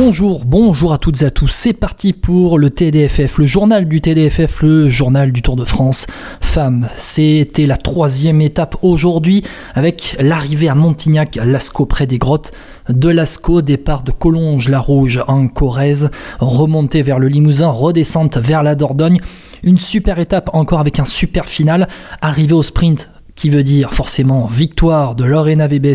Bonjour, bonjour à toutes et à tous. C'est parti pour le TDFF, le journal du TDFF, le journal du Tour de France. Femmes, c'était la troisième étape aujourd'hui avec l'arrivée à Montignac, Lascaux près des grottes. De Lascaux, départ de Collonges-la-Rouge en Corrèze, remontée vers le Limousin, redescente vers la Dordogne. Une super étape encore avec un super final. Arrivée au sprint qui veut dire forcément victoire de Lorena Vebes,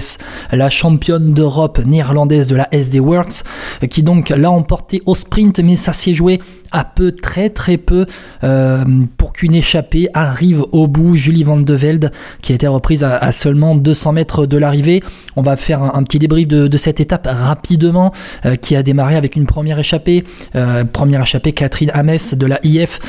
la championne d'Europe néerlandaise de la SD Works, qui donc l'a emporté au sprint, mais ça s'est joué à peu, très très peu, euh, pour qu'une échappée arrive au bout. Julie Van de Velde, qui a été reprise à, seulement 200 mètres de l'arrivée. On va faire un, petit débrief de, cette étape rapidement, euh, qui a démarré avec une première échappée. Euh, première échappée, Catherine Ames de la IF,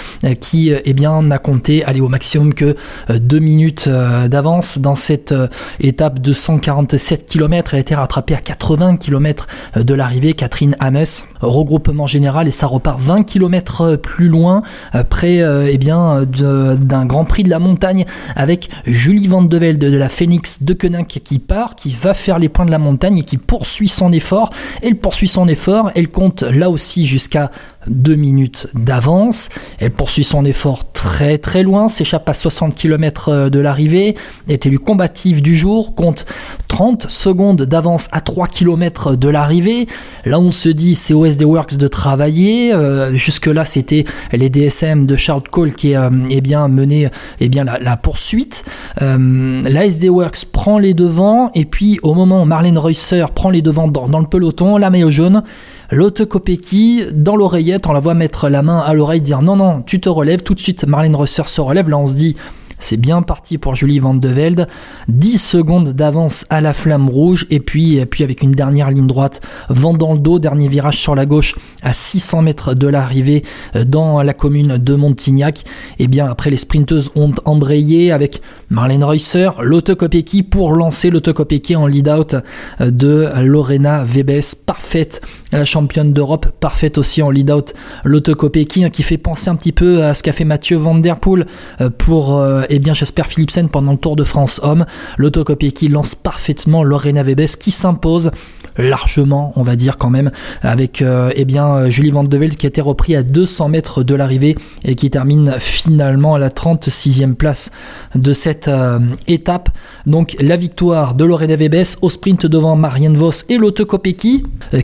qui eh bien n'a compté aller au maximum que deux minutes d'avance dans cette étape de 147 km. Elle a été rattrapée à 80 km de l'arrivée. Catherine Ames, regroupement général, et ça repart 20 km plus loin, euh, près euh, eh bien d'un Grand Prix de la montagne avec Julie Van de Velde de la Phoenix de Koenig qui part, qui va faire les points de la montagne et qui poursuit son effort. Elle poursuit son effort, elle compte là aussi jusqu'à deux minutes d'avance. Elle poursuit son effort très très loin, s'échappe à 60 km euh, de l'arrivée, est élue combative du jour, compte 30 secondes d'avance à 3 km de l'arrivée. Là on se dit c'est au SD Works de travailler. Euh, jusque là c'était les DSM de Charles Cole qui euh, eh bien mené eh bien la, poursuite. la SD Works prend les devants et puis au moment où Marlène Reusser prend les devants dans, le peloton, la maillot jaune L'Autocopéki, dans l'oreillette, on la voit mettre la main à l'oreille, dire non, non, tu te relèves. Tout de suite, Marlène Rosser se relève. Là, on se dit, c'est bien parti pour Julie Van de Velde. 10 secondes d'avance à la flamme rouge. Et puis, puis avec une dernière ligne droite, vent dans le dos, dernier virage sur la gauche à 600 mètres de l'arrivée euh, dans la commune de Montignac. Et bien après, les sprinteuses ont embrayé avec Marlène Reusser, l'autocopéki pour lancer l'autocopéki en lead-out euh, de Lorena Vebes. Parfaite, la championne d'Europe, parfaite aussi en lead-out l'autocopéki hein, qui fait penser un petit peu à ce qu'a fait Mathieu Van Der Poel euh, pour eh bien Jasper Philipsen pendant le Tour de France homme. L'autocopéki lance parfaitement Lorena Vebes qui s'impose largement, on va dire quand même, avec euh, eh bien euh, Julie Van de Velde qui a été repris à 200 mètres de l'arrivée et qui termine finalement à la 36e place de cette euh, étape. Donc la victoire de Lorena Vebes au sprint devant Marianne Vos et Lotte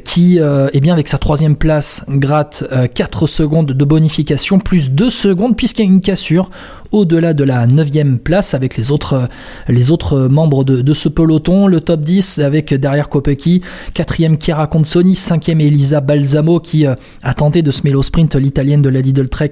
qui, eh bien avec sa troisième place, gratte 4 secondes de bonification plus 2 secondes puisqu'il y a une cassure au-delà de la 9 place avec les autres, les autres membres de, ce peloton. Le top 10 avec derrière Kopecky, 4ème Chiara Consoni, 5ème Elisa Balsamo qui euh, a tenté de se mêler au sprint, l'italienne de la Lidl Trek,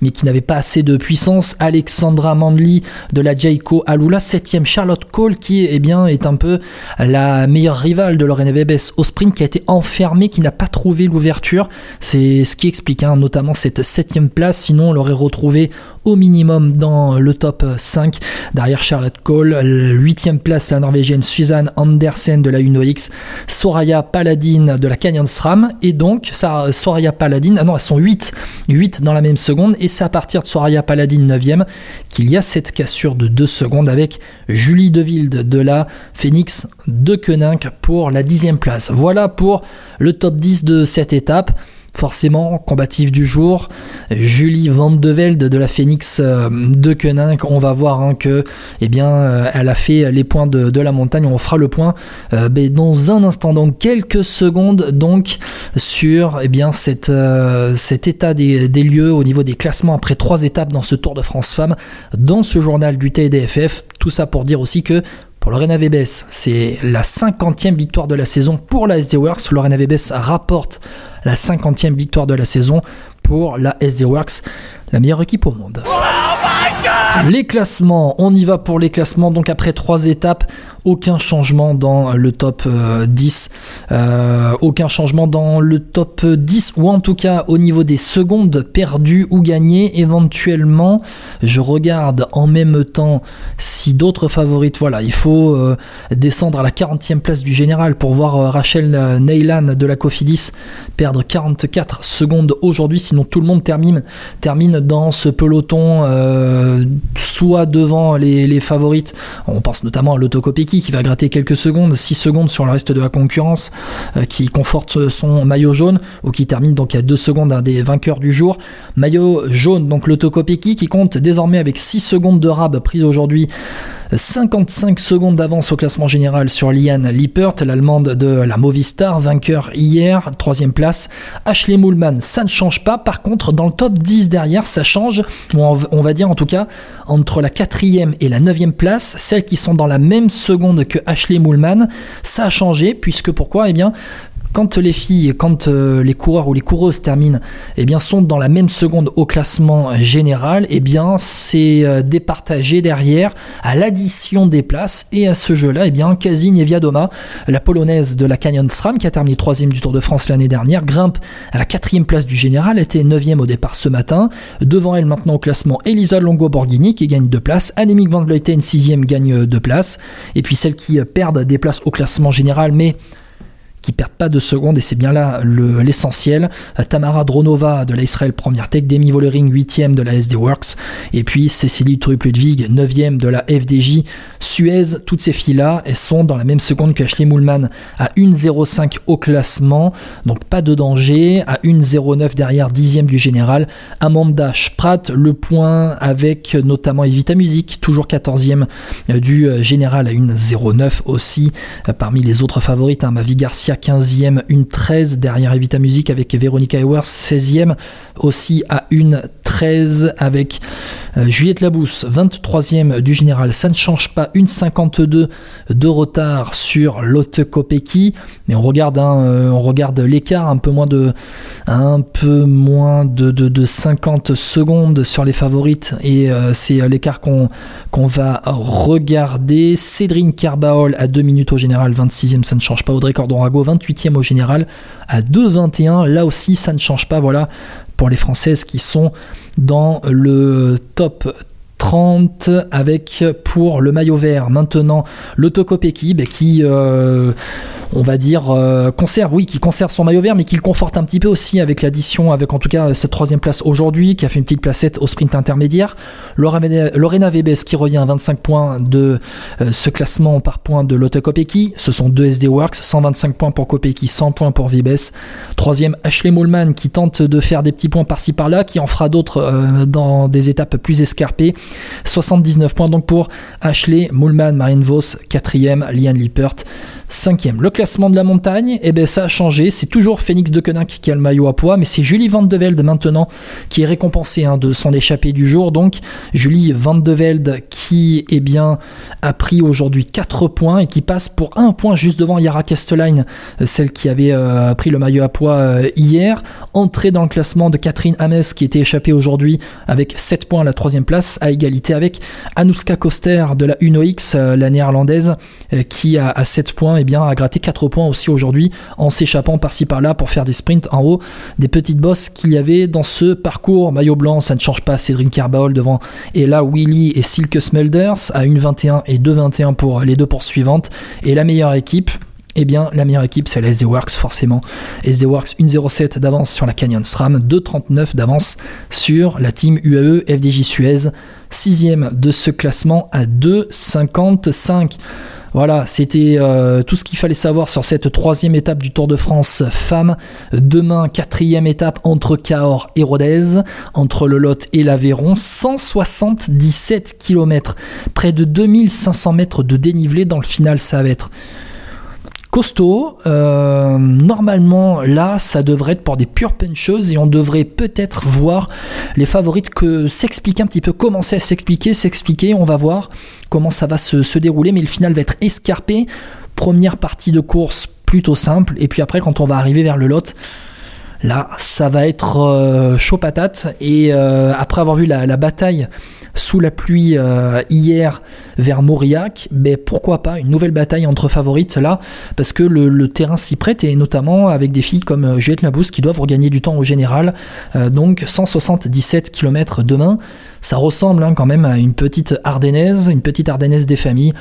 mais qui n'avait pas assez de puissance. Alexandra Manley de la Jayco Alula, 7ème Charlotte Cole qui eh bien, est un peu la meilleure rivale de Lorena Vebes au sprint, qui a été enfermée, qui n'a pas trouvé l'ouverture. C'est ce qui explique hein, notamment cette 7ème place, sinon on l'aurait retrouvé au minimum dans le top 5. Derrière Charlotte Cole, 8 place la norvégienne Suzanne Andersen de la Uno-X, Soraya Paladin de la Canyon SRAM, et donc Soraya Paladin, ah non, elles sont 8, 8 dans la même seconde, et c'est à partir de Soraya Paladin 9ème qu'il y a cette cassure de 2 secondes avec Julie Deville de la Phoenix de Koenig pour la 10 place. Voilà pour le top 10 de cette étape forcément combatif du jour. Julie Van de Velde de la Phoenix euh, de Koenig, on va voir hein, que eh bien euh, elle a fait les points de, la montagne, on fera le point euh, dans un instant, dans quelques secondes donc sur eh bien cette, cet état des, des, lieux au niveau des classements après trois étapes dans ce Tour de France Femmes dans ce journal du TDFF. Tout ça pour dire aussi que pour Lorena Vebes, c'est la 50e victoire de la saison pour la SD Works. Lorena Vebes rapporte la 50e victoire de la saison pour la SD Works, la meilleure équipe au monde. Les classements, on y va pour les classements. Donc après trois étapes, aucun changement dans le top 10. Euh, euh, aucun changement dans le top 10 ou en tout cas au niveau des secondes perdues ou gagnées. Éventuellement, je regarde en même temps si d'autres favorites. Voilà, il faut euh, descendre à la 40e place du général pour voir Rachel Neylan de la Cofidis perdre 44 secondes aujourd'hui. Sinon, tout le monde termine, termine dans ce peloton soit devant les, favorites. On pense notamment à l'autocopie Qui va gratter quelques secondes, 6 secondes sur le reste de la concurrence, euh, qui conforte son maillot jaune, ou qui termine donc à 2 secondes un des vainqueurs du jour. Maillot jaune, donc l'Auto Kopecky qui compte désormais avec 6 secondes de rab prise aujourd'hui 55 secondes d'avance au classement général sur Liane Lippert, l'allemande de la Movistar, vainqueur hier, troisième place. Ashley Moulman, ça ne change pas. Par contre, dans le top 10 derrière, ça change. On va dire en tout cas entre la quatrième et la neuvième place, celles qui sont dans la même seconde que Ashley Moulman, ça a changé puisque pourquoi? Eh bien, quand les filles, quand euh, les coureurs ou les coureuses terminent, eh bien, sont dans la même seconde au classement général, eh bien, c'est euh, départagé derrière à l'addition des places. Et à ce jeu-là, eh bien, Kazin Viadoma, la polonaise de la Canyon SRAM, qui a terminé troisième du Tour de France l'année dernière, grimpe à la quatrième place du général, était neuvième au départ ce matin. Devant elle maintenant au classement, Elisa Longo-Borghini, qui gagne deux places. Annemiek van Vleuten, sixième, gagne deux places. Et puis celles qui perdent des places au classement général, mais qui perdent pas de secondes et c'est bien là l'essentiel. Tamara Dronova de la Israel Première Tech, Demi Vollering 8ème de la SD Works et puis Cécilie Trupp-Ludwig 9ème de la FDJ Suez. Toutes ces filles-là, elles sont dans la même seconde que Ashley Moulman à 1.05 au classement, donc pas de danger. À 1.09 derrière 10ème du général. Amanda Spratt, le point avec notamment Evita Music, toujours 14ème du général à 1.09 aussi. Parmi les autres favorites, hein, Mavi Garcia 15e, une 13 derrière Evita Music avec Veronica Ewers 16e, aussi à une 13 avec euh, Juliette Labousse 23e du général. Ça ne change pas, une 52 de retard sur Lotte Kopecky, mais on regarde, hein, euh, on regarde l'écart, un peu moins de, un peu moins de, de, 50 secondes sur les favorites et euh, c'est l'écart qu'on qu'on va regarder. Cédrine Carbaol à 2 minutes au général, 26e, ça ne change pas. Audrey Cordon-Rago 28e au général, à 2,21. Là aussi, ça ne change pas. Voilà, pour les Françaises qui sont dans le top 30 avec pour le maillot vert maintenant l'autocopéki qui euh, on va dire, euh, conserve, oui, qui conserve son maillot vert, mais qui le conforte un petit peu aussi avec l'addition, avec en tout cas cette troisième place aujourd'hui, qui a fait une petite placette au sprint intermédiaire. Lorena Vebes qui revient à 25 points de euh, ce classement par points de Lotte Kopecky. Ce sont deux SD Works, 125 points pour Kopecky, 100 points pour Vebes. Troisième, Ashley Moulman qui tente de faire des petits points par-ci par-là, qui en fera d'autres dans des étapes plus escarpées. 79 points donc pour Ashley Moulman, Marine Vos, quatrième, Liane Lippert cinquième. Le classement de la montagne, eh ben, ça a changé. C'est toujours Phoenix de Koenig qui a le maillot à poids, mais c'est Julie Van de Velde maintenant qui est récompensée hein, de son échappée du jour. Donc Julie Van de Velde qui eh bien, a pris aujourd'hui 4 points et qui passe pour un point juste devant Yara Kesteline, celle qui avait euh, pris le maillot à poids euh, hier. Entrée dans le classement de Catherine Ames qui était échappée aujourd'hui avec 7 points à la troisième place, égalité avec Anouska Koster de la Uno X, euh, la néerlandaise, qui a, a 7 points et eh bien, a gratté 4 points aussi aujourd'hui en s'échappant par-ci par-là pour faire des sprints en haut des petites bosses qu'il y avait dans ce parcours. Maillot blanc, ça ne change pas. Cédric Carbaol devant et là Willy et Silke Smulders à 1,21 et 2,21 pour les deux poursuivantes. Et la meilleure équipe, eh bien, la meilleure équipe, c'est la SD Works, forcément. SD Works, 1,07 d'avance sur la Canyon SRAM, 2,39 d'avance sur la team UAE FDJ Suez, sixième de ce classement à 2,55. Voilà, c'était euh, tout ce qu'il fallait savoir sur cette troisième étape du Tour de France femmes. Demain, quatrième étape entre Cahors et Rodez, entre le Lot et l'Aveyron. 177 km, près de 2500 mètres de dénivelé. Dans le final, ça va être costaud. Euh, normalement, là, ça devrait être pour des pures puncheuses et on devrait peut-être voir les favorites que s'expliquer un petit peu, commencer à s'expliquer, s'expliquer. On va voir comment ça va se, dérouler, mais le final va être escarpé. Première partie de course plutôt simple, et puis après, quand on va arriver vers le lot, là, ça va être euh, chaud patate. Et euh, après avoir vu la bataille sous la pluie euh, hier vers Mauriac, mais pourquoi pas une nouvelle bataille entre favorites là, parce que le, terrain s'y prête et notamment avec des filles comme Juliette Labousse qui doivent regagner du temps au général. Donc 177 km demain, ça ressemble hein, quand même à une petite ardennaise, une petite ardennaise des familles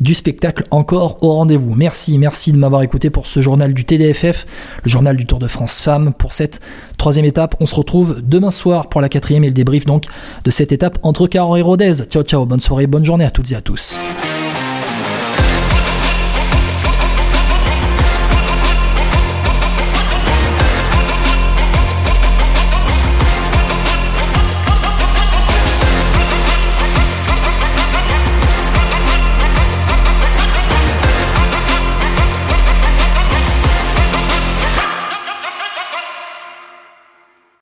du spectacle encore au rendez-vous. Merci, merci de m'avoir écouté pour ce journal du TDFF, le journal du Tour de France Femmes pour cette troisième étape. On se retrouve demain soir pour la quatrième et le débrief donc de cette étape entre Cahors et Rodez. Ciao ciao, bonne soirée, bonne journée à toutes et à tous.